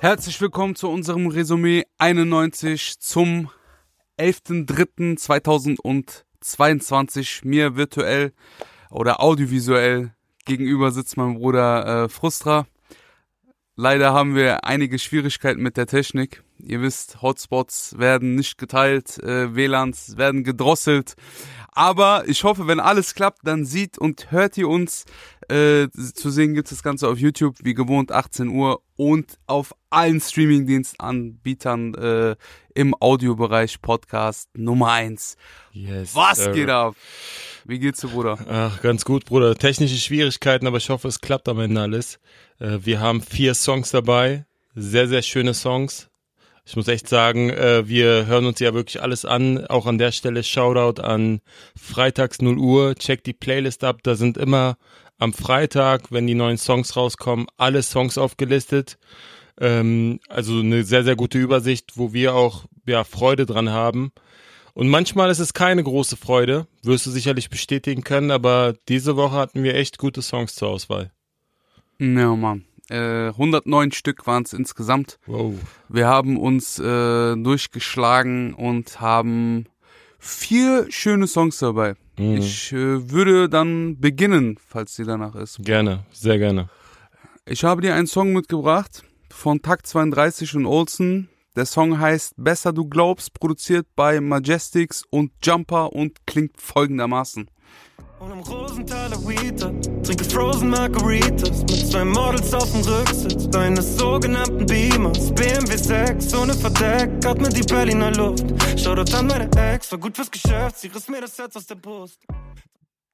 Herzlich willkommen zu unserem Resümee 91 zum 11.03.2022. Mir virtuell oder audiovisuell gegenüber sitzt mein Bruder äh, Frustra. Leider haben wir einige Schwierigkeiten mit der Technik. Ihr wisst, Hotspots werden nicht geteilt, äh, WLANs werden gedrosselt. Aber ich hoffe, wenn alles klappt, dann sieht und hört ihr uns. Äh, zu sehen gibt es das Ganze auf YouTube, wie gewohnt, 18 Uhr und auf allen Streamingdienstanbietern äh, im Audiobereich Podcast Nummer 1. Yes, Was sir. geht ab? Wie geht's dir, Bruder? Ach, ganz gut, Bruder. Technische Schwierigkeiten, aber ich hoffe, es klappt am Ende alles. Äh, wir haben vier Songs dabei. Sehr, sehr schöne Songs. Ich muss echt sagen, äh, wir hören uns ja wirklich alles an. Auch an der Stelle Shoutout an Freitags 0 Uhr. Check die Playlist ab. Da sind immer am Freitag, wenn die neuen Songs rauskommen, alle Songs aufgelistet. Ähm, also eine sehr, sehr gute Übersicht, wo wir auch ja, Freude dran haben. Und manchmal ist es keine große Freude, wirst du sicherlich bestätigen können, aber diese Woche hatten wir echt gute Songs zur Auswahl. Ja, Mann. Äh, 109 Stück waren es insgesamt. Wow. Wir haben uns äh, durchgeschlagen und haben vier schöne Songs dabei. Mhm. Ich äh, würde dann beginnen, falls dir danach ist. Gerne, sehr gerne. Ich habe dir einen Song mitgebracht von Takt 32 und Olsen. Der Song heißt Besser du glaubst, produziert bei Majestics und Jumper und klingt folgendermaßen. Und im Rosenthaler Weeder trinke Frozen Margaritas mit zwei Models auf dem Rücksitz eines sogenannten Beamers. BMW 6 ohne Verdeck, atme die Berliner Luft. Schau dort an meine Ex, war gut fürs Geschäft, sie riss mir das Herz aus der Brust.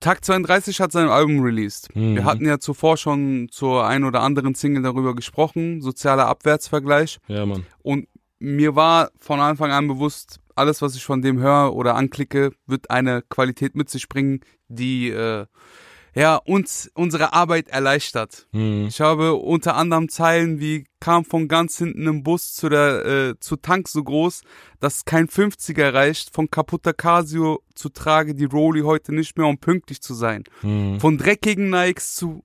Takt 32 hat sein Album released. Mhm. Wir hatten ja zuvor schon zur ein oder anderen Single darüber gesprochen, sozialer Abwärtsvergleich. Ja, Mann. Und mir war von Anfang an bewusst, alles, was ich von dem höre oder anklicke, wird eine Qualität mit sich bringen, die äh, ja uns unsere Arbeit erleichtert. Mhm. Ich habe unter anderem Zeilen wie kam von ganz hinten im Bus zu der äh, zu Tank so groß, dass kein 50er reicht, von kaputter Casio zu trage die Rolli heute nicht mehr, um pünktlich zu sein. Mhm. Von dreckigen Nikes zu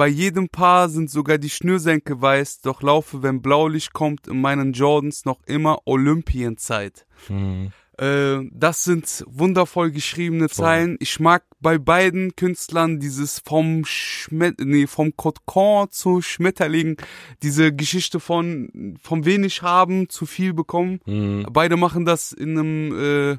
bei jedem Paar sind sogar die Schnürsenkel weiß, doch laufe, wenn Blaulicht kommt, in meinen Jordans noch immer Olympienzeit. Mhm. Äh, das sind wundervoll geschriebene Voll. Zeilen. Ich mag bei beiden Künstlern dieses vom Schmet nee, vom Kokon zu Schmetterling, diese Geschichte von vom wenig haben zu viel bekommen. Mhm. Beide machen das in einem äh,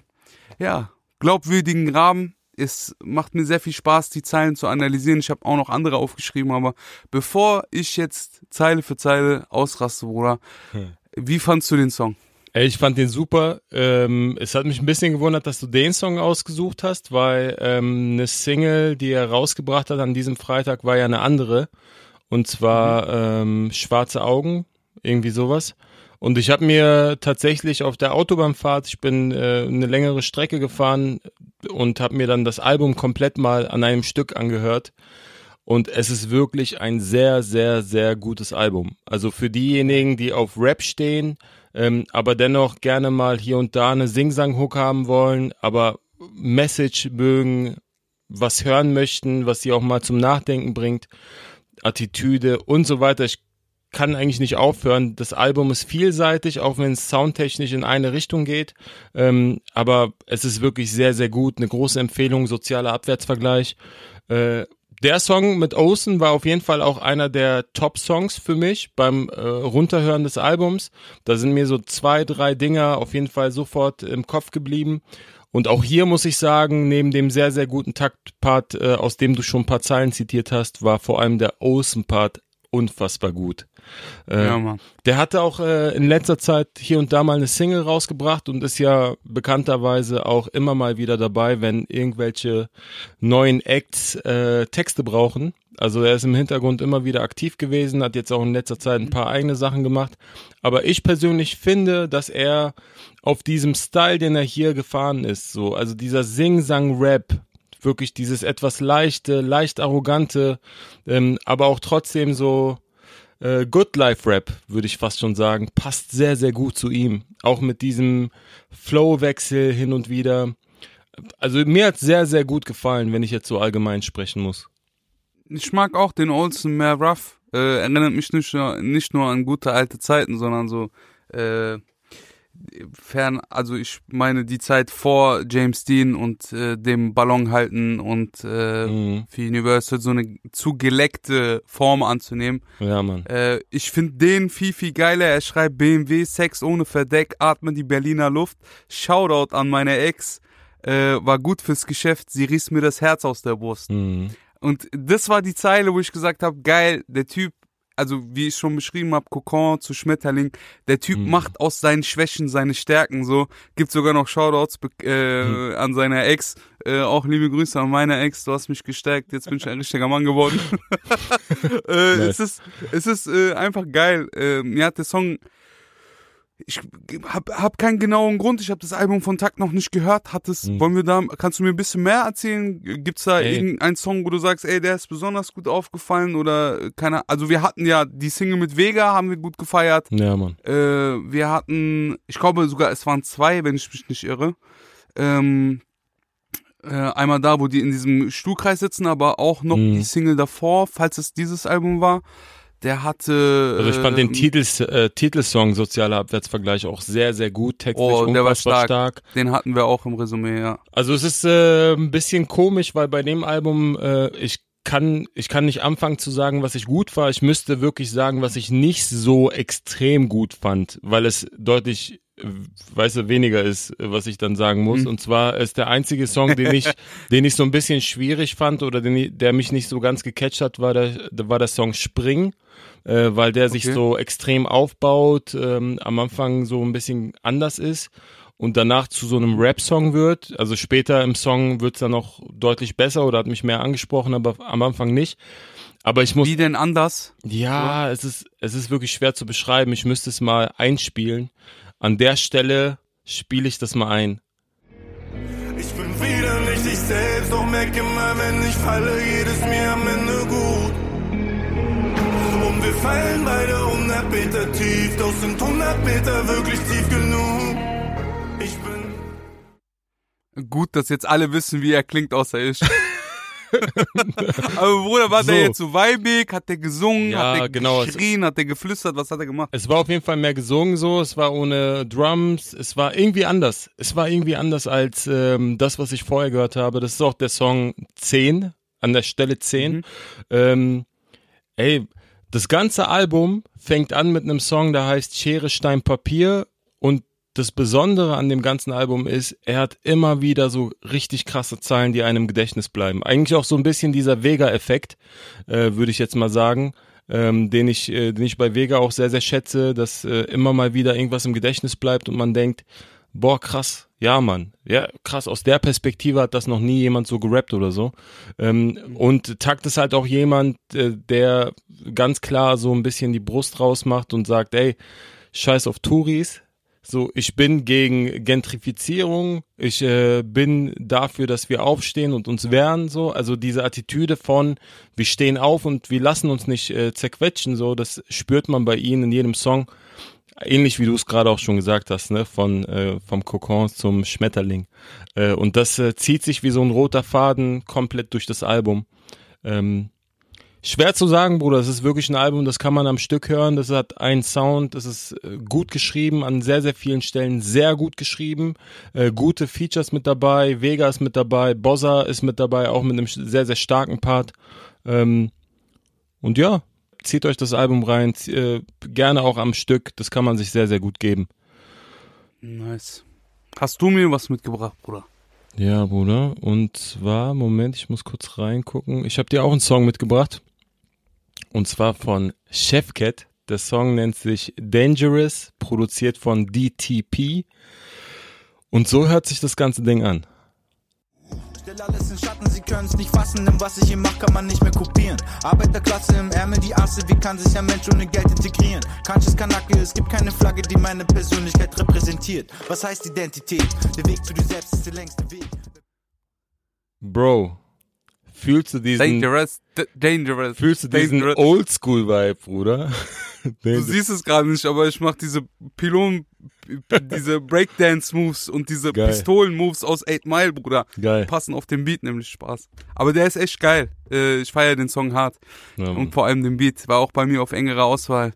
ja, glaubwürdigen Rahmen. Es macht mir sehr viel Spaß, die Zeilen zu analysieren. Ich habe auch noch andere aufgeschrieben, aber bevor ich jetzt Zeile für Zeile ausraste, Bruder, Hm. wie fandst du den Song? Ey, ich fand den super. Ähm, es hat mich ein bisschen gewundert, dass du den Song ausgesucht hast, weil ähm, eine Single, die er rausgebracht hat an diesem Freitag, war ja eine andere. Und zwar ähm, Schwarze Augen, irgendwie sowas. Und ich habe mir tatsächlich auf der Autobahnfahrt, ich bin äh, eine längere Strecke gefahren und habe mir dann das Album komplett mal an einem Stück angehört. Und es ist wirklich ein sehr, sehr, sehr gutes Album. Also für diejenigen, die auf Rap stehen, ähm, aber dennoch gerne mal hier und da eine Sing-Sang-Hook haben wollen, aber Message mögen, was hören möchten, was sie auch mal zum Nachdenken bringt, Attitüde und so weiter. Ich kann eigentlich nicht aufhören. Das Album ist vielseitig, auch wenn es soundtechnisch in eine Richtung geht. Ähm, aber es ist wirklich sehr, sehr gut. Eine große Empfehlung, sozialer Abwärtsvergleich. Äh, der Song mit Ocean war auf jeden Fall auch einer der Top-Songs für mich beim äh, Runterhören des Albums. Da sind mir so zwei, drei Dinger auf jeden Fall sofort im Kopf geblieben. Und auch hier muss ich sagen, neben dem sehr, sehr guten Taktpart, äh, aus dem du schon ein paar Zeilen zitiert hast, war vor allem der Ocean-Part unfassbar gut. Äh, Ja, Mann. der hatte auch äh, in letzter Zeit hier und da mal eine Single rausgebracht und ist ja bekannterweise auch immer mal wieder dabei, wenn irgendwelche neuen Acts äh, Texte brauchen. Also er ist im Hintergrund immer wieder aktiv gewesen, hat jetzt auch in letzter Zeit ein paar eigene Sachen gemacht. Aber ich persönlich finde, dass er auf diesem Style, den er hier gefahren ist, so, also dieser Sing-Sang-Rap, wirklich dieses etwas leichte, leicht arrogante, ähm, aber auch trotzdem so äh, Good Life Rap, würde ich fast schon sagen, passt sehr, sehr gut zu ihm. Auch mit diesem Flow-Wechsel hin und wieder. Also mir hat sehr, sehr gut gefallen, wenn ich jetzt so allgemein sprechen muss. Ich mag auch den Olsen mehr rough. Äh, erinnert mich nicht nicht nur an gute alte Zeiten, sondern so äh, fern, also ich meine die Zeit vor James Dean und äh, dem Ballon halten und äh, Mhm. für Universal so eine zu geleckte Form anzunehmen. Ja, Mann. Äh, ich finde den viel, viel geiler. Er schreibt BMW, Sex ohne Verdeck, atme die Berliner Luft. Shoutout an meine Ex. Äh, war gut fürs Geschäft, sie riss mir das Herz aus der Brust. Mhm. Und das war die Zeile, wo ich gesagt habe, geil, der Typ, also wie ich schon beschrieben habe, Kokon zu Schmetterling, der Typ Mhm. macht aus seinen Schwächen seine Stärken so. Gibt sogar noch Shoutouts äh, Mhm. an seiner Ex. Äh, auch liebe Grüße an meine Ex, du hast mich gestärkt, jetzt bin ich ein richtiger Mann geworden. äh, Nice. Es ist, es ist äh, einfach geil. Äh, mir hat der Song ich hab, hab keinen genauen Grund. Ich habe das Album von Takt noch nicht gehört. Hat es, Mhm. wollen wir da, kannst du mir ein bisschen mehr erzählen? Gibt's da Ey. irgendeinen Song, wo du sagst, ey, der ist besonders gut aufgefallen oder äh, keine, also wir hatten ja die Single mit Vega, haben wir gut gefeiert. Ja, Mann. Äh, wir hatten, ich glaube sogar, es waren zwei, wenn ich mich nicht irre. Ähm, äh, einmal da, wo die in diesem Stuhlkreis sitzen, aber auch noch Mhm. die Single davor, falls es dieses Album war. Der hatte. Also ich fand den ähm, Titels, äh, Titelsong Sozialer Abwärtsvergleich auch sehr, sehr gut. Textlich Oh, der war stark. stark. Den hatten wir auch im Resümee, ja. Also es ist äh, ein bisschen komisch, weil bei dem Album äh, ich kann ich kann nicht anfangen zu sagen, was ich gut war. Ich müsste wirklich sagen, was ich nicht so extrem gut fand, weil es deutlich weißt du, weniger ist, was ich dann sagen muss. Mhm. Und zwar ist der einzige Song, den ich, den ich so ein bisschen schwierig fand oder den, der mich nicht so ganz gecatcht hat, war der, war der Song Spring, äh, weil der sich Okay. so extrem aufbaut, ähm, am Anfang so ein bisschen anders ist und danach zu so einem Rap-Song wird. Also später im Song wird's dann noch deutlich besser oder hat mich mehr angesprochen, aber am Anfang nicht. Aber ich muss Wie denn anders? ja, es ist, es ist wirklich schwer zu beschreiben. Ich müsste es mal einspielen. An der Stelle spiele ich das mal ein. Ich bin wieder nicht ich selbst, doch merk immer, wenn ich falle, geht es mir am Ende gut. Und wir fallen beide 100 Meter tief, doch sind 100 Meter wirklich tief genug. Ich bin Gut, dass jetzt alle wissen, wie er klingt, außer ich. Aber Bruder, war So. der jetzt so weibig? Hat der gesungen? Ja, hat der genau, es- geschrien? Hat der geflüstert? Was hat er gemacht? Es war auf jeden Fall mehr gesungen so, es war ohne Drums, es war irgendwie anders. Es war irgendwie anders als ähm, das, was ich vorher gehört habe. Das ist auch der Song 10, an der Stelle 10. Mhm. Ähm, ey, das ganze Album fängt an mit einem Song, der heißt Schere, Stein, Papier das Besondere an dem ganzen Album ist, er hat immer wieder so richtig krasse Zeilen, die einem im Gedächtnis bleiben. Eigentlich auch so ein bisschen dieser Vega-Effekt, äh, würde ich jetzt mal sagen, ähm, den ich, äh, den ich bei Vega auch sehr, sehr schätze, dass äh, immer mal wieder irgendwas im Gedächtnis bleibt und man denkt, boah, krass, ja, Mann, ja, krass, aus der Perspektive hat das noch nie jemand so gerappt oder so. Ähm, und Takt ist halt auch jemand, äh, der ganz klar so ein bisschen die Brust rausmacht und sagt, ey, scheiß auf Touris, so, ich bin gegen Gentrifizierung, ich äh, bin dafür, dass wir aufstehen und uns wehren, so. Also diese Attitüde von, wir stehen auf und wir lassen uns nicht äh, zerquetschen, so, das spürt man bei ihnen in jedem Song. Ähnlich wie du es gerade auch schon gesagt hast, ne, von äh, vom Kokon zum Schmetterling. Äh, und das äh, zieht sich wie so ein roter Faden komplett durch das Album. Ähm, Schwer zu sagen, Bruder. Es ist wirklich ein Album, das kann man am Stück hören. Das hat einen Sound, das ist äh, gut geschrieben, an sehr, sehr vielen Stellen sehr gut geschrieben. Äh, gute Features mit dabei, Vega ist mit dabei, Bossa ist mit dabei, auch mit einem sehr, sehr starken Part. Ähm, und ja, zieht euch das Album rein, äh, gerne auch am Stück. Das kann man sich sehr, sehr gut geben. Nice. Hast du mir was mitgebracht, Bruder? Ja, Bruder. Und zwar, Moment, ich muss kurz reingucken. Ich habe dir auch einen Song mitgebracht. Und zwar von Chefcat. Der Song nennt sich Dangerous, produziert von DTP. Und so hört sich das ganze Ding an. Stell alles in Schatten, sie können's nicht fassen, denn was ich hier mach, kann man nicht mehr kopieren. Arbeiterklasse im Ärmel, die Asse, wie kann sich ein Mensch ohne Geld integrieren? Kanches Kanake, es gibt keine Flagge, die meine Persönlichkeit repräsentiert. Was heißt Identität? Der Weg zu dir selbst ist der längste Weg. Bro, fühlst du diesen, Dangerous, dangerous. fühlst du diesen dangerous. Oldschool-Vibe, Bruder? Du siehst es gerade nicht, aber ich mache diese Pylon, diese Breakdance-Moves und diese Geil. Pistolen-Moves aus 8 Mile, Bruder. Geil. Passen auf den Beat nämlich Spaß. Aber der ist echt geil. Äh, ich feiere den Song hart. Ja. Und vor allem den Beat. War auch bei mir auf engere Auswahl.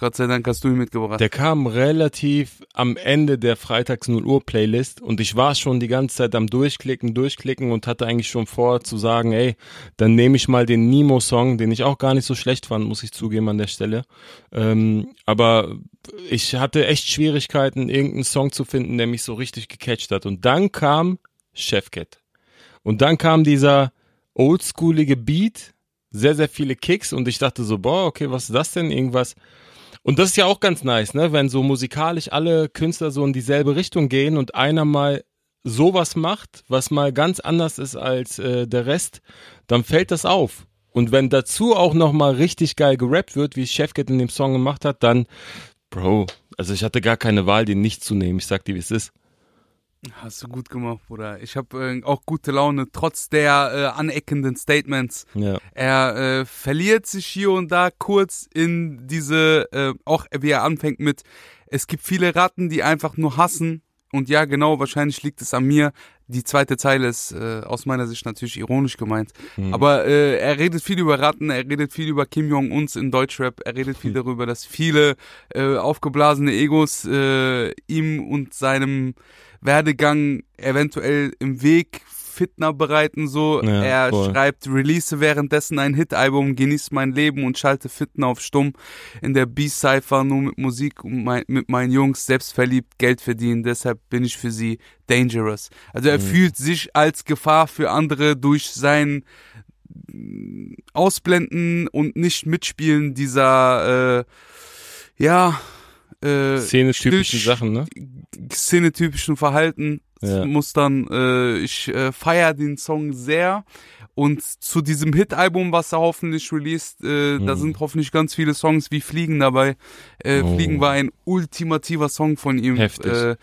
Gott sei Dank hast du ihn mitgebracht. Der kam relativ am Ende der Freitags 0 Uhr Playlist und ich war schon die ganze Zeit am Durchklicken, Durchklicken und hatte eigentlich schon vor zu sagen, ey, dann nehme ich mal den Nemo-Song, den ich auch gar nicht so schlecht fand, muss ich zugeben an der Stelle. Ähm, aber ich hatte echt Schwierigkeiten, irgendeinen Song zu finden, der mich so richtig gecatcht hat. Und dann kam Chefcat. Und dann kam dieser oldschoolige Beat, sehr, sehr viele Kicks und ich dachte so, boah, okay, was ist das denn? Irgendwas. Und das ist ja auch ganz nice, ne? Wenn so musikalisch alle Künstler so in dieselbe Richtung gehen und einer mal sowas macht, was mal ganz anders ist als äh, der Rest, dann fällt das auf. Und wenn dazu auch noch mal richtig geil gerappt wird, wie Chefcat in dem Song gemacht hat, dann, Bro, also ich hatte gar keine Wahl, den nicht zu nehmen. Ich sag dir, wie es ist. Hast du gut gemacht, Bruder. Ich habe äh, auch gute Laune, trotz der äh, aneckenden Statements. Ja. Er äh, verliert sich hier und da kurz in diese, äh, auch wie er anfängt mit, es gibt viele Ratten, die einfach nur hassen. Und ja, genau, wahrscheinlich liegt es an mir. Die zweite Zeile ist äh, aus meiner Sicht natürlich ironisch gemeint. Aber äh, er redet viel über Ratten, er redet viel über Kim Jong-uns in Deutschrap, er redet viel darüber, dass viele äh, aufgeblasene Egos äh, ihm und seinem Werdegang eventuell im Weg Fitner bereiten so. Ja, er voll. schreibt, release währenddessen ein Hit-Album, genieß mein Leben und schalte Fitner auf Stumm. In der B-Cypher nur mit Musik und mein, mit meinen Jungs selbstverliebt Geld verdienen, deshalb bin ich für sie dangerous. Also er fühlt sich als Gefahr für andere durch sein mm, Ausblenden und nicht mitspielen dieser, äh, ja, äh, Szene-typischen Sachen, ne? szenetypischen Verhalten. Ja. Dann, äh, ich äh, feiere den Song sehr. Und zu diesem Hit-Album, was er hoffentlich released, äh, da sind hoffentlich ganz viele Songs wie Fliegen dabei. Äh, Mhm. Oh. Fliegen war ein ultimativer Song von ihm. Heftig. Äh,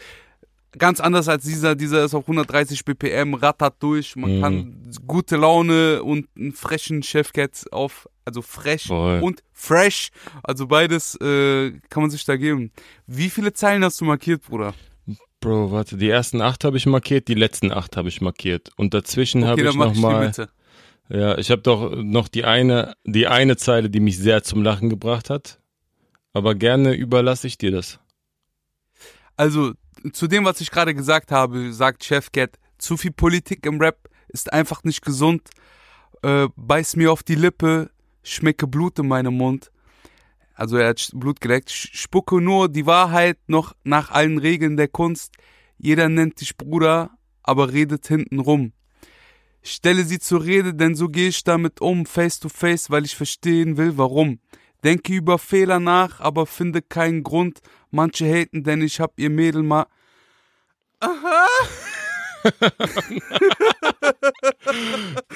ganz anders als dieser, dieser ist auf 130 BPM, rattert durch. Man Mhm. kann gute Laune und einen frischen Chefcat auf, also fresh Voll. und fresh. Also beides äh, kann man sich da geben. Wie viele Zeilen hast du markiert, Bruder? Bro, warte, die ersten acht habe ich markiert, die letzten acht habe ich markiert. Und dazwischen habe Okay, noch ich die mal, Mitte. ja, ich habe doch noch die eine, die eine Zeile, die mich sehr zum Lachen gebracht hat. Aber gerne überlasse ich dir das. Also, zu dem, was ich gerade gesagt habe, sagt Chefcat, zu viel Politik im Rap ist einfach nicht gesund. Äh, beiß mir auf die Lippe, schmecke Blut in meinem Mund. Also er hat Blut geleckt. Spucke nur die Wahrheit noch nach allen Regeln der Kunst. Jeder nennt dich Bruder, aber redet hinten rum. Stelle sie zur Rede, denn so gehe ich damit um, face to face, weil ich verstehen will, warum. Denke über Fehler nach, aber finde keinen Grund. Manche haten, denn ich hab ihr Mädel mal.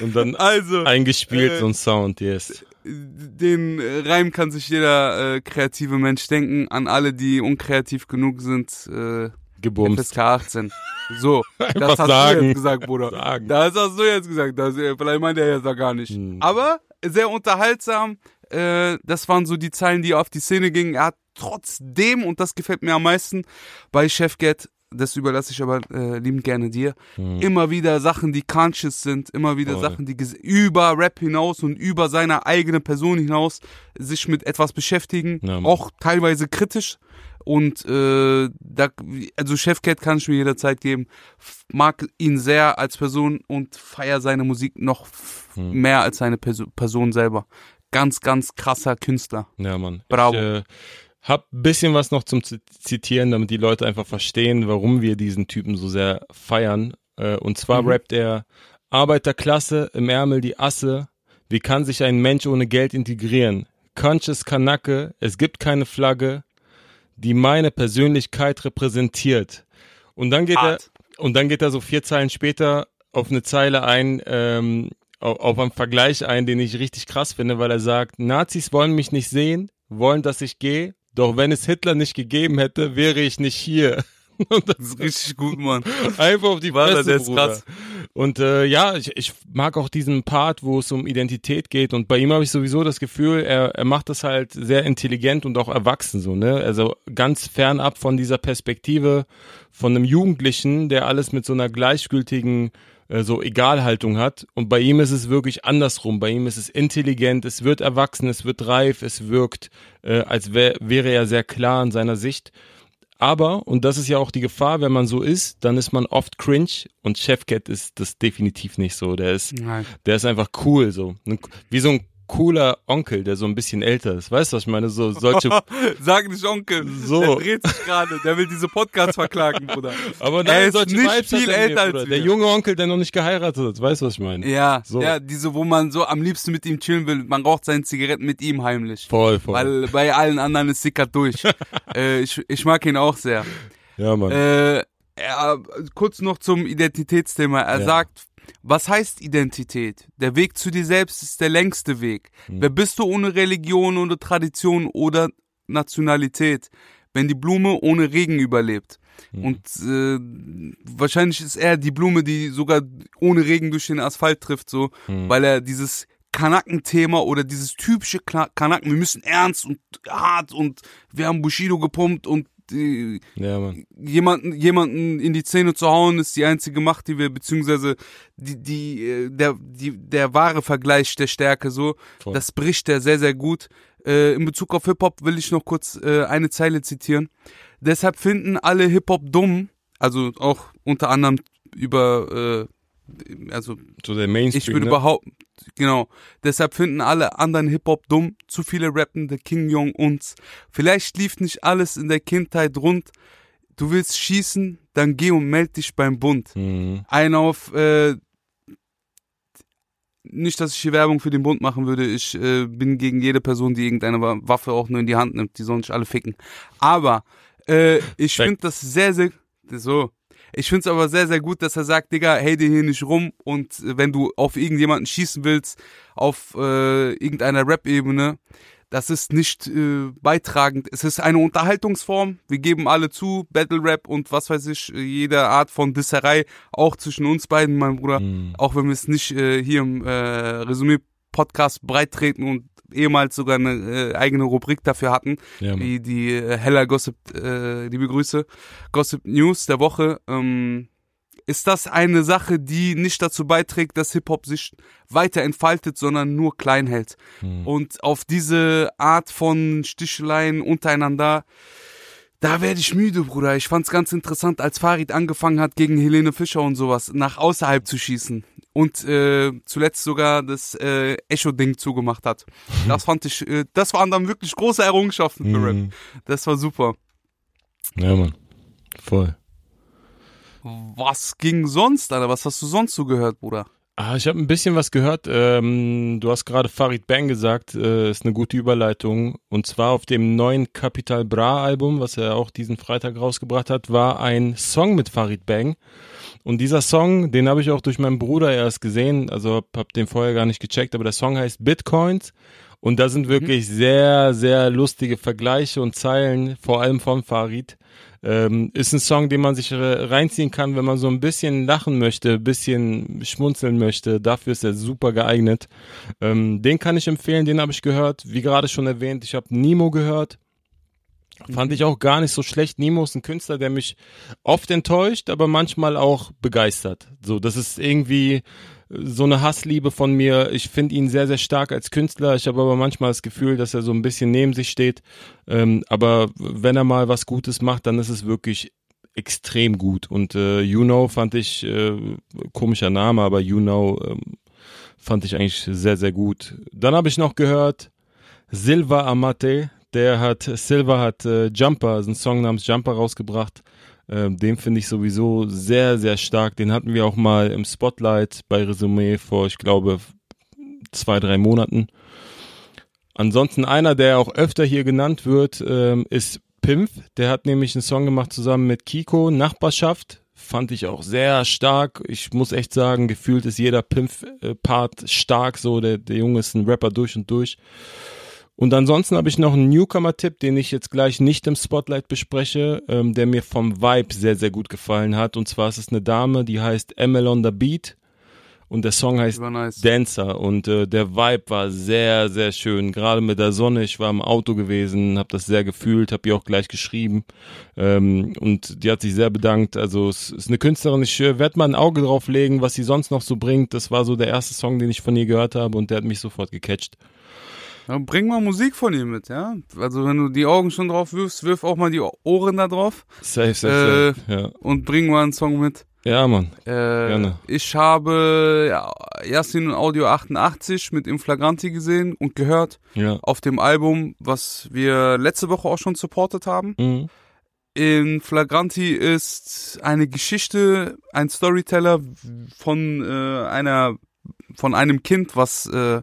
Und dann Also, eingespielt äh, so ein Sound, yes. den Reim kann sich jeder äh, kreative Mensch denken. An alle, die unkreativ genug sind, äh, Gebumst. FSK 18. So, das hast du sagen. jetzt gesagt, Bruder. Sagen. Das hast du jetzt gesagt. Das, äh, vielleicht meint er jetzt auch gar nicht. Hm. Aber sehr unterhaltsam. Äh, das waren so die Zeilen, die auf die Szene gingen. Er hat trotzdem, und das gefällt mir am meisten, bei Chefcat, das überlasse ich aber äh, liebend gerne dir, immer wieder Sachen, die conscious sind, immer wieder. Voll. Sachen, die über Rap hinaus und über seine eigene Person hinaus sich mit etwas beschäftigen, Ja, auch teilweise kritisch. Und äh, da, also Chefcat kann ich mir jederzeit geben. Mag ihn sehr als Person und feier seine Musik noch f- Hm. mehr als seine Perso Person selber. Ganz, ganz krasser Künstler. Ja, Mann. Bravo. Ich äh, hab ein bisschen was noch zum Zitieren, damit die Leute einfach verstehen, warum wir diesen Typen so sehr feiern. Äh, und zwar Mhm. rappt er Arbeiterklasse, im Ärmel die Asse. Wie kann sich ein Mensch ohne Geld integrieren? Conscious Kanacke, es gibt keine Flagge, die meine Persönlichkeit repräsentiert. Und dann geht Hart. er, und dann geht er so vier Zeilen später auf eine Zeile ein, ähm, auf, einen Vergleich ein, den ich richtig krass finde, weil er sagt, Nazis wollen mich nicht sehen, wollen, dass ich gehe, doch wenn es Hitler nicht gegeben hätte, wäre ich nicht hier. Und das ist richtig gut, Mann. einfach auf die Fresse, der ist Bruder. krass. Und äh, ja, ich, ich mag auch diesen Part, wo es um Identität geht. Und bei ihm habe ich sowieso das Gefühl, er, er macht das halt sehr intelligent und auch erwachsen so, ne? Also ganz fernab von dieser Perspektive von einem Jugendlichen, der alles mit so einer gleichgültigen äh, so Egalhaltung hat. Und bei ihm ist es wirklich andersrum. Bei ihm ist es intelligent, es wird erwachsen, es wird reif, es wirkt, äh, als wär, wäre er sehr klar in seiner Sicht. Aber, und das ist ja auch die Gefahr, wenn man so ist, dann ist man oft cringe und Chefcat ist das definitiv nicht so. Der ist, Nein. der ist einfach cool, so. Wie so ein cooler Onkel, der so ein bisschen älter ist. Weißt du, was ich meine? So solche. Sag nicht Onkel. So. Der dreht sich gerade. Der will diese Podcasts verklagen, Bruder. Aber Er nein, ist solche nicht Vibes viel er älter mir, als. Der junge Onkel, der noch nicht geheiratet hat. Weißt du, was ich meine? Ja, So. ja, diese, wo man so am liebsten mit ihm chillen will. Man raucht seine Zigaretten mit ihm heimlich. Voll, voll. Weil bei allen anderen ist sickert durch. äh, ich, ich mag ihn auch sehr. ja, Mann. Äh, er, kurz noch zum Identitätsthema. Er Ja. sagt, was heißt Identität? Der Weg zu dir selbst ist der längste Weg. Hm. Wer bist du ohne Religion, ohne Tradition oder Nationalität? Wenn die Blume ohne Regen überlebt. Hm. Und äh, wahrscheinlich ist er die Blume, die sogar ohne Regen durch den Asphalt trifft, so, Hm. weil er dieses Kanaken-Thema oder dieses typische Kanaken, wir müssen ernst und hart und wir haben Bushido gepumpt und äh, ja, jemanden, jemanden in die Zähne zu hauen, ist die einzige Macht, die wir, beziehungsweise die, die, äh, der, die, der wahre Vergleich der Stärke so, Voll. das bricht er sehr, sehr gut. Äh, in Bezug auf Hip-Hop will ich noch kurz äh, eine Zeile zitieren. Deshalb finden alle Hip-Hop dumm, also auch unter anderem über, äh, also So der Mainstream. ich würde ne? behaupten, genau. Deshalb finden alle anderen Hip-Hop dumm. Zu viele rappen der King Jong uns. Vielleicht lief nicht alles in der Kindheit rund. Du willst schießen, dann geh und meld dich beim Bund. Mhm. Ein auf, äh, nicht, dass ich hier Werbung für den Bund machen würde. Ich äh, bin gegen jede Person, die irgendeine Wa- Waffe auch nur in die Hand nimmt. Die sollen sich alle ficken. Aber äh, ich finde das sehr, sehr so. Ich finde es aber sehr, sehr gut, dass er sagt, Digga, hey dir hier nicht rum und wenn du auf irgendjemanden schießen willst, auf äh, irgendeiner Rap-Ebene, das ist nicht äh, beitragend. Es ist eine Unterhaltungsform. Wir geben alle zu, Battle Rap und was weiß ich, jede Art von Disserei, auch zwischen uns beiden, mein Bruder. Mhm. Auch wenn wir es nicht äh, hier im äh, Resümee-Podcast breit treten und ehemals sogar eine äh, eigene Rubrik dafür hatten, Ja, wie die äh, Heller Gossip, äh, liebe Grüße, Gossip News der Woche, ähm, ist das eine Sache, die nicht dazu beiträgt, dass Hip-Hop sich weiter entfaltet, sondern nur klein hält. Mhm. Und auf diese Art von Sticheleien untereinander, da werde ich müde, Bruder. Ich fand's ganz interessant, als Farid angefangen hat, gegen Helene Fischer und sowas nach außerhalb zu schießen. Und äh, zuletzt sogar das äh, Echo-Ding zugemacht hat. Das fand ich, äh, das waren dann wirklich große Errungenschaften für Rap. Mhm. Das war super. Ja, Mann. Voll. Was ging sonst, Alter? Was hast du sonst so gehört, Bruder? Ah, ich habe ein bisschen was gehört. Ähm, du hast gerade Farid Bang gesagt, äh, ist eine gute Überleitung. Und zwar auf dem neuen Capital Bra Album, was er auch diesen Freitag rausgebracht hat, war ein Song mit Farid Bang. Und dieser Song, den habe ich auch durch meinen Bruder erst gesehen, also hab, hab den vorher gar nicht gecheckt, aber der Song heißt Bitcoins. Und da sind wirklich sehr, sehr lustige Vergleiche und Zeilen, vor allem von Farid. Ähm, ist ein Song, den man sich reinziehen kann, wenn man so ein bisschen lachen möchte, ein bisschen schmunzeln möchte. Dafür ist er super geeignet. Ähm, den kann ich empfehlen, den habe ich gehört. Wie gerade schon erwähnt, ich habe Nemo gehört. Fand ich auch gar nicht so schlecht. Nemo ist ein Künstler, der mich oft enttäuscht, aber manchmal auch begeistert. So, das ist irgendwie so eine Hassliebe von mir. Ich finde ihn sehr, sehr stark als Künstler. Ich habe aber manchmal das Gefühl, dass er so ein bisschen neben sich steht. Ähm, aber wenn er mal was Gutes macht, dann ist es wirklich extrem gut. Und äh, You Know fand ich, äh, komischer Name, aber You Know ähm, fand ich eigentlich sehr, sehr gut. Dann habe ich noch gehört Silva Amate, der hat, Silva hat äh, Jumper, also einen Song namens Jumper rausgebracht. Ähm, den finde ich sowieso sehr, sehr stark. Den hatten wir auch mal im Spotlight bei Resümee vor, ich glaube, zwei, drei Monaten. Ansonsten einer, der auch öfter hier genannt wird, ähm, ist Pimp. Der hat nämlich einen Song gemacht zusammen mit Kiko, Nachbarschaft. Fand ich auch sehr stark. Ich muss echt sagen, gefühlt ist jeder Pimp-Part stark so. Der, der Junge ist ein Rapper durch und durch. Und ansonsten habe ich noch einen Newcomer-Tipp, den ich jetzt gleich nicht im Spotlight bespreche, ähm, der mir vom Vibe sehr, sehr gut gefallen hat. Und zwar ist es eine Dame, die heißt ML on the Beat. und der Song heißt nice. Dancer und äh, der Vibe war sehr, sehr schön. Gerade mit der Sonne. Ich war im Auto gewesen, habe das sehr gefühlt, habe ihr auch gleich geschrieben ähm, und die hat sich sehr bedankt. Also es ist eine Künstlerin. Ich äh, werde mal ein Auge drauf legen, was sie sonst noch so bringt. Das war so der erste Song, den ich von ihr gehört habe und der hat mich sofort gecatcht. Ja, bring mal Musik von ihm mit, ja. Also wenn du die Augen schon drauf wirfst, wirf auch mal die Ohren da drauf Safe, safe, safe. Ja. und bring mal einen Song mit. ja, Mann. Äh, Gerne. Ich habe ja, Yasin und Audio 88 mit Inflagranti gesehen und gehört Ja. auf dem Album, was wir letzte Woche auch schon supportet haben. Mhm. In Flagranti ist eine Geschichte, ein Storyteller von äh, einer, von einem Kind, was äh,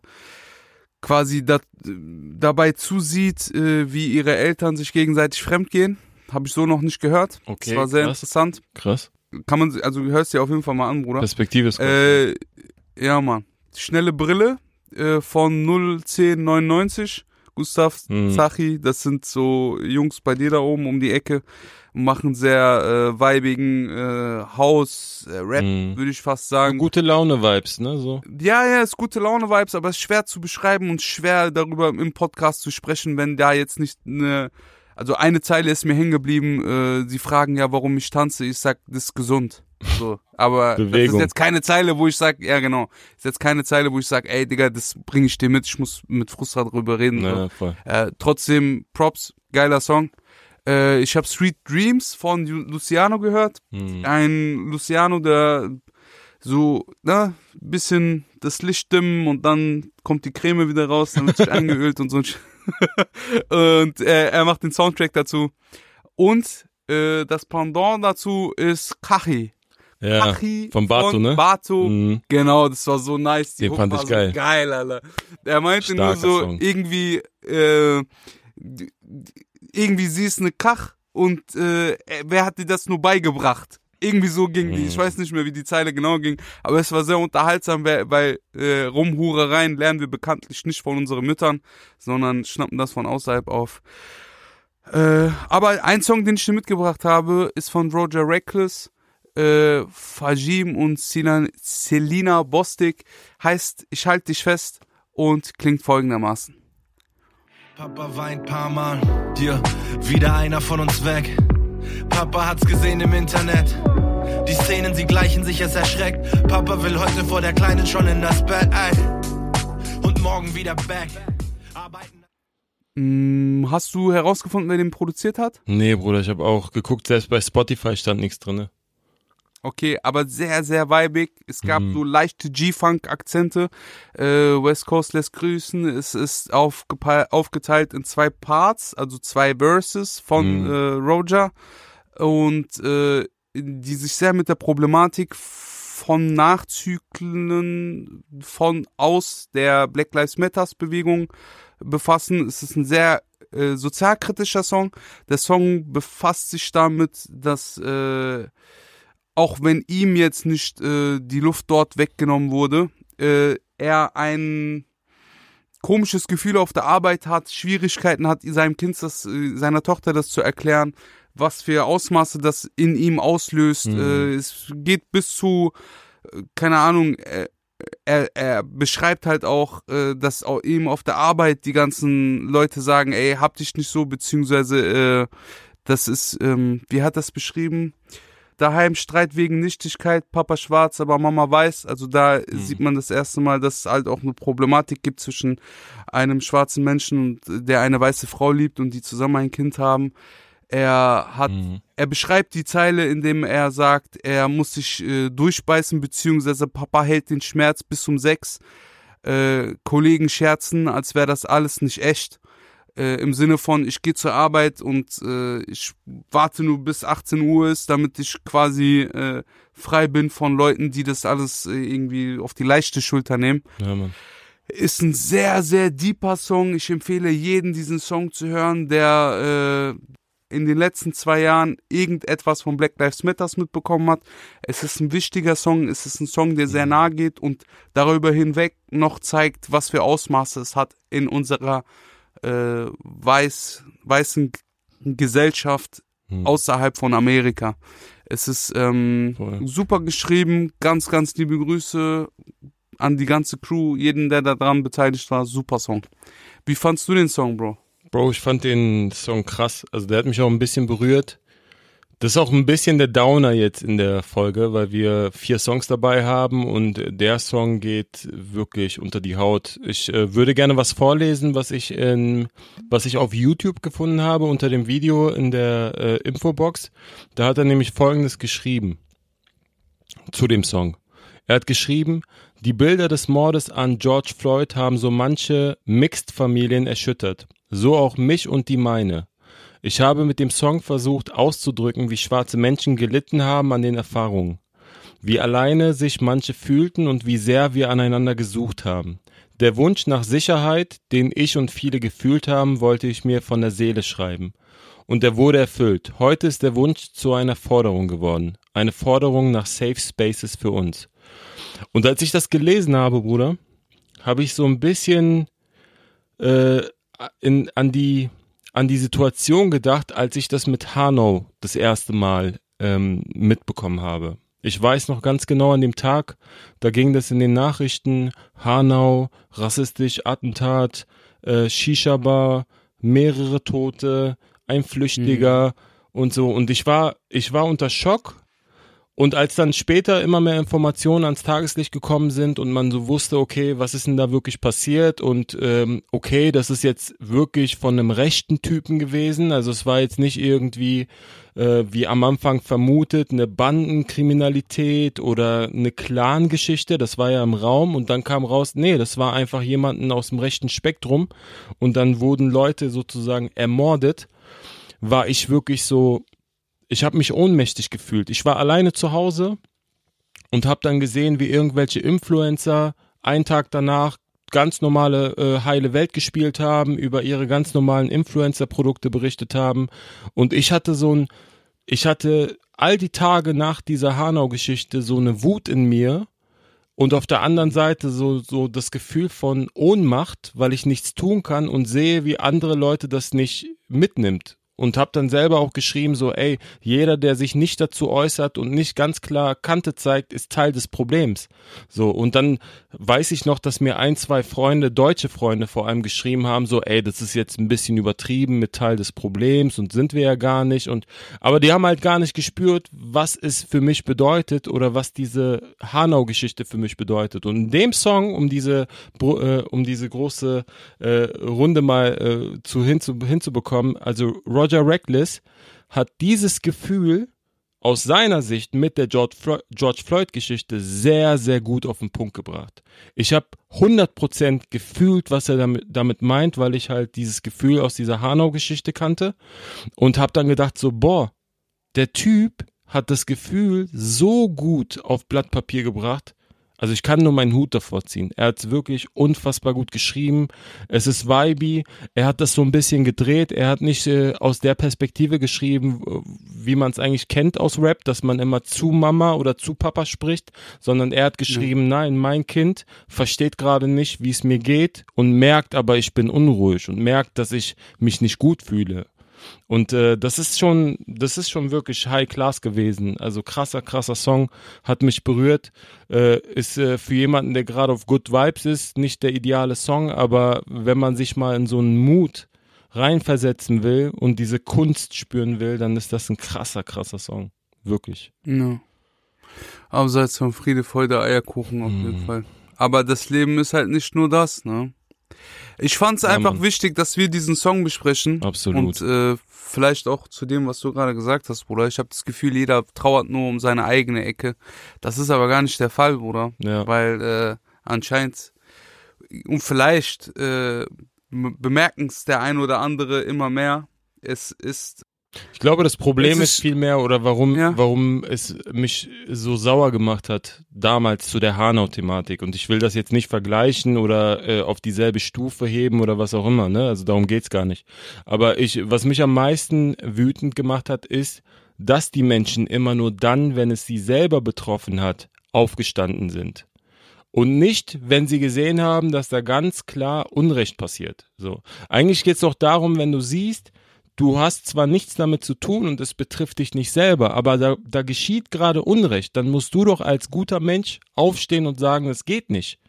quasi dat, dabei zusieht, äh, wie ihre Eltern sich gegenseitig fremdgehen. Habe ich so noch nicht gehört. Okay, Das war sehr krass. interessant. Krass. Kann man, also du hörst dir auf jeden Fall mal an, Bruder. Perspektive ist gut. Äh, ja, Mann. Schnelle Brille äh, von 01099. Gustav, Mhm. Zachi, das sind so Jungs bei dir da oben um die Ecke, machen sehr äh, weibigen äh, House, äh, Rap, Mhm. würde ich fast sagen. Gute Laune-Vibes, ne? So. Ja, ja, ist gute Laune-Vibes, aber ist schwer zu beschreiben und schwer darüber im Podcast zu sprechen, wenn da jetzt nicht eine, also eine Zeile ist mir hängen geblieben, äh, sie fragen ja, warum ich tanze, ich sag, das ist gesund. So, aber das Bewegung. ist jetzt keine Zeile, wo ich sag, ja genau, ist jetzt keine Zeile, wo ich sag, ey Digga, das bringe ich dir mit, ich muss mit Frustra drüber reden. Ja, So. voll. Äh, trotzdem Props, geiler Song. Äh, ich habe Sweet Dreams von Lu- Luciano gehört. Mhm. Ein Luciano, der so, ne, bisschen das Licht dimmen und dann kommt die Creme wieder raus, dann wird sich eingeölt und so Und äh, er macht den Soundtrack dazu. Und äh, das Pendant dazu ist Kachi. Ja, Kachi von Bato, von ne? Bato. Mhm. Genau, das war so nice. Die Den Hook fand ich geil. So geil, Alter. Er meinte nur Starker so, Song. irgendwie, äh, irgendwie sie ist eine Kach und äh, wer hat dir das nur beigebracht? Irgendwie so ging die. Ich Mhm. weiß nicht mehr, wie die Zeile genau ging, aber es war sehr unterhaltsam, weil, äh, Rumhurereien lernen wir bekanntlich nicht von unseren Müttern, sondern schnappen das von außerhalb auf. Äh, aber ein Song, den ich dir mitgebracht habe, ist von Roger Reckless, äh, Fajim und Selina, Bostic, heißt Ich halte dich fest und klingt folgendermaßen. Papa weint paar Mal, dir wieder einer von uns weg. Papa hat's gesehen im Internet. Die Szenen, sie gleichen sich, es erschreckt. Papa will heute vor der Kleinen schon in das Bett, ey. Und morgen wieder back. Arbeiten. Hm, hast du herausgefunden, wer den produziert hat? Nee, Bruder, ich habe auch geguckt, selbst bei Spotify stand nichts drinne. Okay, aber sehr, sehr weibig. Es gab Mhm. so leichte G-Funk-Akzente. Äh, West Coast lässt grüßen. Es ist aufgeteilt in zwei Parts, also zwei Verses von Mhm. äh, Roger. Und äh, die sich sehr mit der Problematik von Nachzyklen von aus der Black Lives Matters Bewegung befassen. Es ist ein sehr äh, sozialkritischer Song. Der Song befasst sich damit, dass äh, auch wenn ihm jetzt nicht äh, die Luft dort weggenommen wurde, äh, er ein komisches Gefühl auf der Arbeit hat, Schwierigkeiten hat, seinem Kind das, äh, seiner Tochter das zu erklären, was für Ausmaße das in ihm auslöst. Mhm. Äh, es geht bis zu, äh, keine Ahnung, er, er beschreibt halt auch, dass auch ihm auf der Arbeit die ganzen Leute sagen, ey, hab dich nicht so, beziehungsweise das ist, ähm, wie hat das beschrieben? Daheim Streit wegen Nichtigkeit, Papa schwarz, aber Mama weiß. Also da sieht man das erste Mal, dass es halt auch eine Problematik gibt zwischen einem schwarzen Menschen und der eine weiße Frau liebt und die zusammen ein Kind haben. Er hat, Mhm. er beschreibt die Zeile, indem er sagt, er muss sich äh, durchbeißen, beziehungsweise Papa hält den Schmerz bis um sechs. Äh, Kollegen scherzen, als wäre das alles nicht echt. Äh, Im Sinne von, ich gehe zur Arbeit und äh, ich warte nur bis 18 Uhr ist, damit ich quasi äh, frei bin von Leuten, die das alles äh, irgendwie auf die leichte Schulter nehmen. Ja, Mann. Ist ein sehr, sehr deeper Song. Ich empfehle jeden, diesen Song zu hören, der äh, in den letzten zwei Jahren irgendetwas von Black Lives Matters mitbekommen hat. Es ist ein wichtiger Song, es ist ein Song, der sehr nahe geht und darüber hinweg noch zeigt, was für Ausmaße es hat in unserer äh, weiß, weißen Gesellschaft Mhm. außerhalb von Amerika. Es ist ähm, super geschrieben, ganz, ganz liebe Grüße an die ganze Crew, jeden, der da dran beteiligt war, super Song. Wie fandst du den Song, Bro? Bro, ich fand den Song krass. Also der hat mich auch ein bisschen berührt. Das ist auch ein bisschen der Downer jetzt in der Folge, weil wir vier Songs dabei haben und der Song geht wirklich unter die Haut. Ich äh, würde gerne was vorlesen, was ich in, was ich auf YouTube gefunden habe unter dem Video in der äh, Infobox. Da hat er nämlich Folgendes geschrieben zu dem Song. Er hat geschrieben, die Bilder des Mordes an George Floyd haben so manche Mixed-Familien erschüttert. So auch mich und die meine. Ich habe mit dem Song versucht auszudrücken, wie schwarze Menschen gelitten haben an den Erfahrungen. Wie alleine sich manche fühlten und wie sehr wir aneinander gesucht haben. Der Wunsch nach Sicherheit, den ich und viele gefühlt haben, wollte ich mir von der Seele schreiben. Und er wurde erfüllt. Heute ist der Wunsch zu einer Forderung geworden. Eine Forderung nach Safe Spaces für uns. Und als ich das gelesen habe, Bruder, habe ich so ein bisschen äh, in, an die an die Situation gedacht, als ich das mit Hanau das erste Mal ähm, mitbekommen habe. Ich weiß noch ganz genau an dem Tag, da ging das in den Nachrichten, Hanau, rassistisch, Attentat, äh, Shisha-Bar, mehrere Tote, ein Flüchtiger und so. Und ich war, ich war unter Schock. Und als dann später immer mehr Informationen ans Tageslicht gekommen sind und man so wusste, okay, was ist denn da wirklich passiert? Und ähm, okay, das ist jetzt wirklich von einem rechten Typen gewesen, also es war jetzt nicht irgendwie äh, wie am Anfang vermutet eine Bandenkriminalität oder eine Clan-Geschichte, das war ja im Raum. Und dann kam raus, nee, das war einfach jemanden aus dem rechten Spektrum. Und dann wurden Leute sozusagen ermordet, war ich wirklich so, ich habe mich ohnmächtig gefühlt. Ich war alleine zu Hause und habe dann gesehen, wie irgendwelche Influencer einen Tag danach ganz normale äh, heile Welt gespielt haben, über ihre ganz normalen Influencer-Produkte berichtet haben. Und ich hatte so ein, ich hatte all die Tage nach dieser Hanau-Geschichte so eine Wut in mir und auf der anderen Seite so, so das Gefühl von Ohnmacht, weil ich nichts tun kann und sehe, wie andere Leute das nicht mitnimmt und habe dann selber auch geschrieben so ey jeder der sich nicht dazu äußert und nicht ganz klar Kante zeigt ist Teil des Problems. So und dann weiß ich noch dass mir ein zwei Freunde deutsche Freunde vor allem geschrieben haben so ey das ist jetzt ein bisschen übertrieben mit Teil des Problems und sind wir ja gar nicht. Und aber die haben halt gar nicht gespürt was es für mich bedeutet oder was diese Hanau Geschichte für mich bedeutet. Und in dem Song um diese äh, um diese große äh, Runde mal äh, zu hinzu, hinzubekommen also Roger Reckless hat dieses Gefühl aus seiner Sicht mit der George Floyd-Geschichte sehr, sehr gut auf den Punkt gebracht. Ich habe 100% gefühlt, was er damit, damit meint, weil ich halt dieses Gefühl aus dieser Hanau-Geschichte kannte und habe dann gedacht so, boah, der Typ hat das Gefühl so gut auf Blatt Papier gebracht. Also ich kann nur meinen Hut davor ziehen. Er hat es wirklich unfassbar gut geschrieben. Es ist vibey. Er hat das so ein bisschen gedreht. Er hat nicht äh, aus der Perspektive geschrieben, äh, wie man es eigentlich kennt aus Rap, dass man immer zu Mama oder zu Papa spricht, sondern er hat geschrieben, nein, mein Kind versteht gerade nicht, wie es mir geht und merkt aber, ich bin unruhig und merkt, dass ich mich nicht gut fühle. Und äh, das ist schon, das ist schon wirklich High Class gewesen. Also krasser, krasser Song, hat mich berührt. Äh, ist äh, für jemanden, der gerade auf Good Vibes ist, nicht der ideale Song, aber wenn man sich mal in so einen Mut reinversetzen will und diese Kunst spüren will, dann ist das ein krasser, krasser Song. Wirklich. Ja. Abseits von Friede, Freude, Eierkuchen auf jeden Fall. Aber das Leben ist halt nicht nur das, ne? Ich fand's Ja, einfach Mann. wichtig, dass wir diesen Song besprechen. Absolut. Und äh, vielleicht auch zu dem, was du gerade gesagt hast, Bruder. Ich habe das Gefühl, jeder trauert nur um seine eigene Ecke. Das ist aber gar nicht der Fall, Bruder. Ja. Weil äh, anscheinend und vielleicht äh, bemerken es der ein oder andere immer mehr. Es ist Ich glaube, das Problem ist ist- vielmehr, oder warum, Ja. warum es mich so sauer gemacht hat, damals zu der Hanau-Thematik. Und ich will das jetzt nicht vergleichen oder äh, auf dieselbe Stufe heben oder was auch immer, ne? Also darum geht's gar nicht. Aber ich, was mich am meisten wütend gemacht hat, ist, dass die Menschen immer nur dann, wenn es sie selber betroffen hat, aufgestanden sind. Und nicht, wenn sie gesehen haben, dass da ganz klar Unrecht passiert. So. Eigentlich geht's doch darum, wenn du siehst, du hast zwar nichts damit zu tun und es betrifft dich nicht selber, aber da, da geschieht gerade Unrecht, dann musst du doch als guter Mensch aufstehen und sagen, es geht nicht.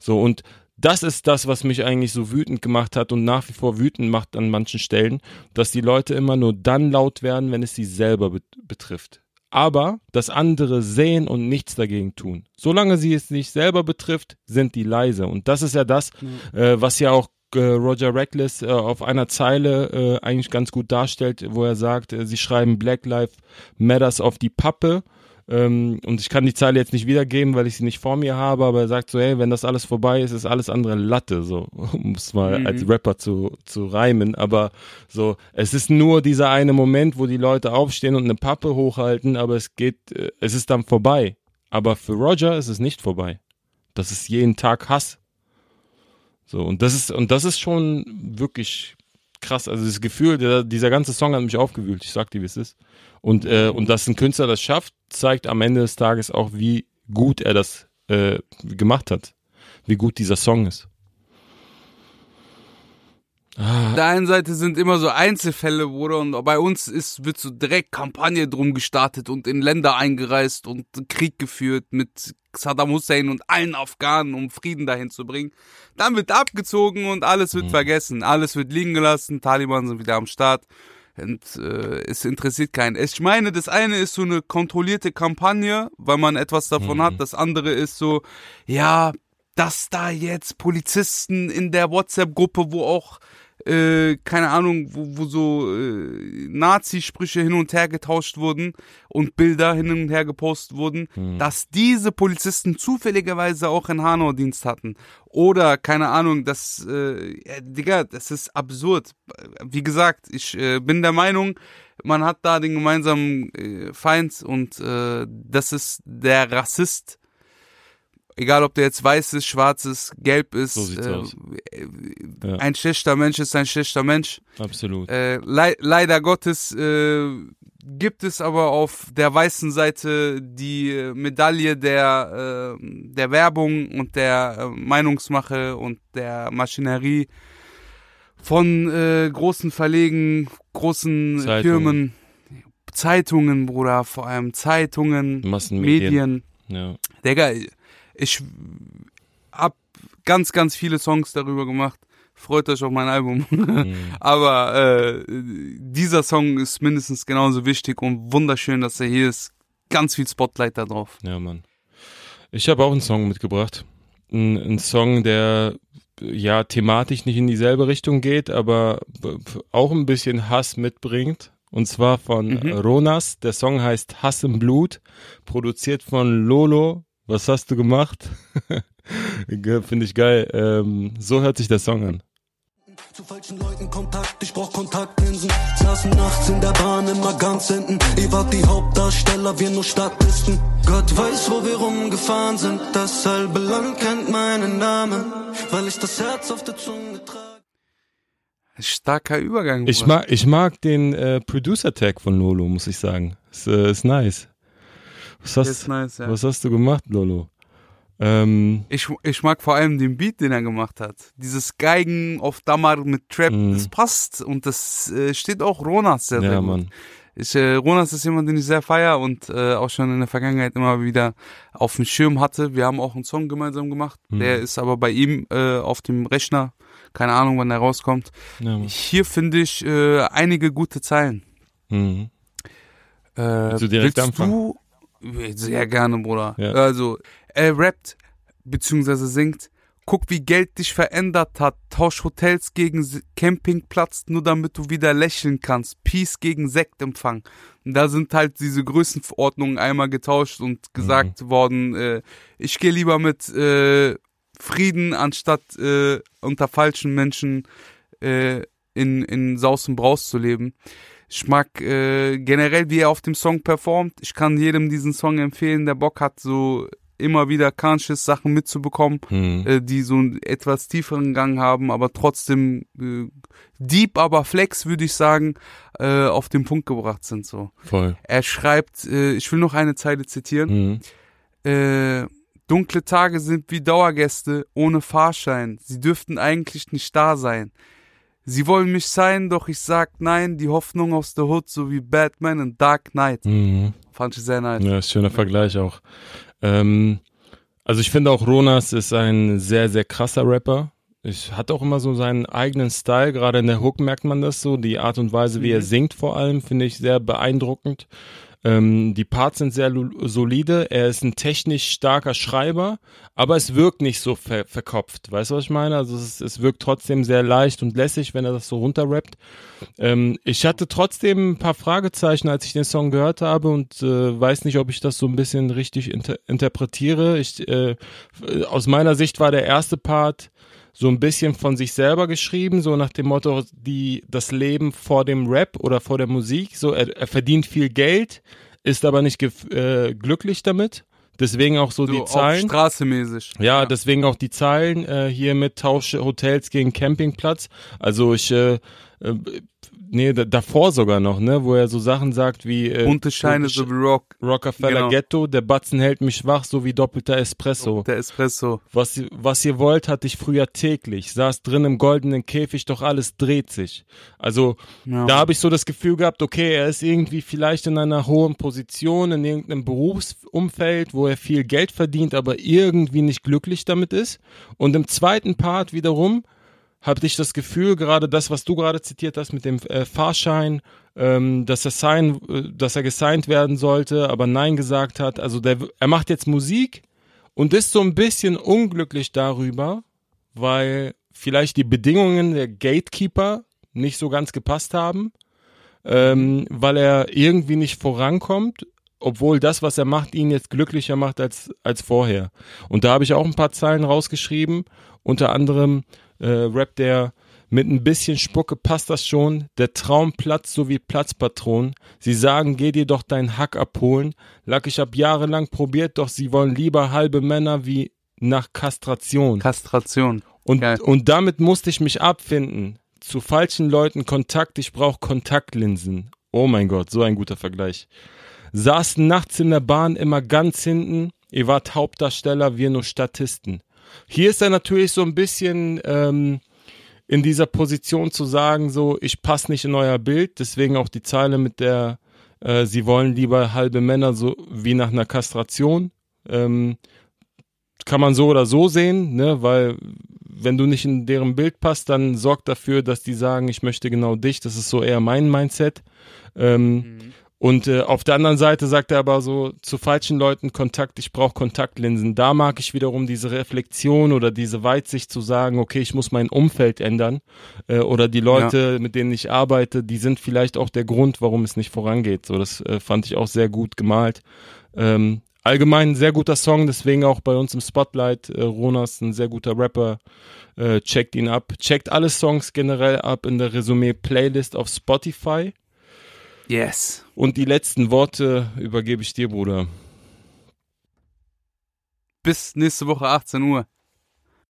So, und das ist das, was mich eigentlich so wütend gemacht hat und nach wie vor wütend macht an manchen Stellen, dass die Leute immer nur dann laut werden, wenn es sie selber bet betrifft. Aber das andere sehen und nichts dagegen tun. Solange sie es nicht selber betrifft, sind die leise. Und das ist ja das, mhm. äh, was ja auch Roger Reckless äh, auf einer Zeile äh, eigentlich ganz gut darstellt, wo er sagt, äh, sie schreiben Black Lives Matters auf die Pappe ähm, und ich kann die Zeile jetzt nicht wiedergeben, weil ich sie nicht vor mir habe, aber er sagt so, hey, wenn das alles vorbei ist, ist alles andere Latte, so, um es mal mhm. als Rapper zu, zu reimen. Aber so, es ist nur dieser eine Moment, wo die Leute aufstehen und eine Pappe hochhalten, aber es geht, äh, es ist dann vorbei. Aber für Roger ist es nicht vorbei. Das ist jeden Tag Hass. So, und das ist, und das ist schon wirklich krass. Also das Gefühl, der, dieser ganze Song hat mich aufgewühlt. Ich sag dir, wie es ist. Und, äh, und dass ein Künstler das schafft, zeigt am Ende des Tages auch, wie gut er das äh, gemacht hat. Wie gut dieser Song ist. Ah. Auf der einen Seite sind immer so Einzelfälle, Bruder, und bei uns ist, wird so direkt Kampagne drum gestartet und in Länder eingereist und Krieg geführt mit Saddam Hussein und allen Afghanen, um Frieden dahin zu bringen. Dann wird abgezogen und alles wird mhm. vergessen. Alles wird liegen gelassen, Taliban sind wieder am Start. Und äh, es interessiert keinen. Ich meine, das eine ist so eine kontrollierte Kampagne, weil man etwas davon mhm. hat. Das andere ist so, ja, dass da jetzt Polizisten in der WhatsApp-Gruppe, wo auch äh, keine Ahnung, wo, wo so äh, Nazi-Sprüche hin und her getauscht wurden und Bilder hin und her gepostet wurden, mhm. dass diese Polizisten zufälligerweise auch in Hanau Dienst hatten. Oder, keine Ahnung, das, äh, ja, Digga, das ist absurd. Wie gesagt, ich äh, bin der Meinung, man hat da den gemeinsamen äh, Feind und äh, das ist der Rassist Egal, ob der jetzt weiß ist, schwarz ist, gelb ist. So sieht's äh, aus. Ja. Ein schlechter Mensch ist ein schlechter Mensch. Absolut. Äh, le leider Gottes äh, gibt es aber auf der weißen Seite die Medaille der, äh, der Werbung und der äh, Meinungsmache und der Maschinerie von äh, großen Verlegen, großen Zeitungen. Firmen, Zeitungen, Bruder, vor allem Zeitungen, Massenmedien. Medien. Ja. Digga, ich hab ganz, ganz viele Songs darüber gemacht. Freut euch auf mein Album. Mhm. Aber äh, dieser Song ist mindestens genauso wichtig und wunderschön, dass er hier ist. Ganz viel Spotlight da drauf. Ja, Mann. Ich habe auch einen Song mitgebracht. Ein, ein Song, der ja thematisch nicht in dieselbe Richtung geht, aber auch ein bisschen Hass mitbringt. Und zwar von mhm. Ronas. Der Song heißt Hass im Blut, produziert von Lolo was hast du gemacht? Finde ich geil. Ähm, so hört sich der Song an. Zu falschen Leuten Kontakt, ich brauch Kontaktlinsen. Saßen nachts in der Bahn immer ganz hinten. Ihr wart die Hauptdarsteller, wir nur Statisten. Gott weiß, wo wir rumgefahren sind. Das halbe Land kennt meinen Namen, weil ich das Herz auf der Zunge trage. Starker Übergang. Ich mag, ich mag den äh, Producer-Tag von Lolo, muss ich sagen. Ist, äh, ist nice. Was hast, nice, ja. was hast du gemacht, Lolo? Ähm, ich, ich mag vor allem den Beat, den er gemacht hat. Dieses Geigen auf Damar mit Trap, mm. das passt und das äh, steht auch Ronas sehr, sehr ja, gut. Mann. Ich, äh, Ronas ist jemand, den ich sehr feier und äh, auch schon in der Vergangenheit immer wieder auf dem Schirm hatte. Wir haben auch einen Song gemeinsam gemacht. Mhm. Der ist aber bei ihm äh, auf dem Rechner. Keine Ahnung, wann der rauskommt. Ja, Hier finde ich äh, einige gute Zeilen. Mhm. Äh, willst du direkt willst anfangen? Du, sehr gerne, Bruder. Ja. Also, er rappt, beziehungsweise singt, guck, wie Geld dich verändert hat. Tausch Hotels gegen Campingplatz, nur damit du wieder lächeln kannst. Peace gegen Sektempfang. Und da sind halt diese Größenverordnungen einmal getauscht und gesagt mhm. worden, äh, ich gehe lieber mit äh, Frieden anstatt äh, unter falschen Menschen äh, in, in Saus und Braus zu leben. Ich mag äh, generell, wie er auf dem Song performt. Ich kann jedem diesen Song empfehlen, der Bock hat, so immer wieder conscious Sachen mitzubekommen, mhm. äh, die so einen etwas tieferen Gang haben, aber trotzdem äh, deep, aber flex, würde ich sagen, äh, auf den Punkt gebracht sind. So. Voll. Er schreibt, äh, ich will noch eine Zeile zitieren. Mhm. Äh, Dunkle Tage sind wie Dauergäste ohne Fahrschein. Sie dürften eigentlich nicht da sein. Sie wollen mich sein, doch ich sag nein. Die Hoffnung aus der Hood, so wie Batman in Dark Knight. Mhm. Fand ich sehr nice. Ja, schöner Vergleich auch. Ähm, also ich finde auch Ronas ist ein sehr, sehr krasser Rapper. Ich hat auch immer so seinen eigenen Style, gerade in der Hook merkt man das so, die Art und Weise, wie er Mhm. singt vor allem, finde ich sehr beeindruckend. Ähm, die Parts sind sehr solide, er ist ein technisch starker Schreiber, aber es wirkt nicht so ver verkopft, weißt du, was ich meine? Also es, es wirkt trotzdem sehr leicht und lässig, wenn er das so runterrappt. Ähm, ich hatte trotzdem ein paar Fragezeichen, als ich den Song gehört habe und äh, weiß nicht, ob ich das so ein bisschen richtig inter interpretiere. Ich, äh, aus meiner Sicht war der erste Part so ein bisschen von sich selber geschrieben, so nach dem Motto, die, das Leben vor dem Rap oder vor der Musik, so er, er verdient viel Geld, ist aber nicht äh, glücklich damit. Deswegen auch so, So die auf Zahlen. Straße mäßig. Ja, deswegen auch die Zahlen äh, hier mit Tausche Hotels gegen Campingplatz. Also ich, äh, äh, nee, da, davor sogar noch, ne, wo er so Sachen sagt wie äh, Bunte Scheine, so wie Rock. Rockefeller Genau. Ghetto, der Batzen hält mich wach, so wie doppelter Espresso. Der Espresso. Was, ihr- was ihr wollt, hatte ich früher täglich. Saß drin im goldenen Käfig, doch alles dreht sich. Also Ja. da habe ich so das Gefühl gehabt, okay, er ist irgendwie vielleicht in einer hohen Position, in irgendeinem Berufsumfeld, wo er viel Geld verdient, aber irgendwie nicht glücklich damit ist. Und im zweiten Part wiederum hatte ich das Gefühl, gerade das, was du gerade zitiert hast mit dem äh, Fahrschein, ähm, dass er sign, äh, dass er gesigned werden sollte, aber nein gesagt hat. Also der, er macht jetzt Musik und ist so ein bisschen unglücklich darüber, weil vielleicht die Bedingungen der Gatekeeper nicht so ganz gepasst haben, ähm, weil er irgendwie nicht vorankommt, obwohl das, was er macht, ihn jetzt glücklicher macht als, als vorher. Und da habe ich auch ein paar Zeilen rausgeschrieben, unter anderem äh, rappt der mit ein bisschen Spucke passt das schon, der Traum platzt so wie Platzpatron. Sie sagen, geh dir doch deinen Hack abholen. Lack ich hab jahrelang probiert, doch sie wollen lieber halbe Männer wie nach Kastration. Kastration. Und, Geil. und damit musste ich mich abfinden. Zu falschen Leuten Kontakt, ich brauche Kontaktlinsen. Oh mein Gott, so ein guter Vergleich. Saßen nachts in der Bahn immer ganz hinten. Ihr wart Hauptdarsteller, wir nur Statisten. Hier ist er natürlich so ein bisschen ähm, in dieser Position zu sagen, so, ich passe nicht in euer Bild, deswegen auch die Zeile mit der, äh, sie wollen lieber halbe Männer, so wie nach einer Kastration. Ähm, kann man so oder so sehen, ne, weil wenn du nicht in deren Bild passt, dann sorgt dafür, dass die sagen, ich möchte genau dich. Das ist so eher mein Mindset. Ähm, Und äh, auf der anderen Seite sagt er aber so zu falschen Leuten Kontakt, ich brauche Kontaktlinsen. Da mag ich wiederum diese Reflexion oder diese Weitsicht zu sagen, okay, ich muss mein Umfeld ändern äh, oder die Leute, mit denen ich arbeite, die sind vielleicht auch der Grund, warum es nicht vorangeht. So, das äh, fand ich auch sehr gut gemalt. Ähm, allgemein ein sehr guter Song, deswegen auch bei uns im Spotlight. Äh, Ronas, ein sehr guter Rapper. Äh, checkt ihn ab. Checkt alle Songs generell ab in der Resümee-Playlist auf Spotify. Yes. Und die letzten Worte übergebe ich dir, Bruder. Bis nächste Woche 18 Uhr.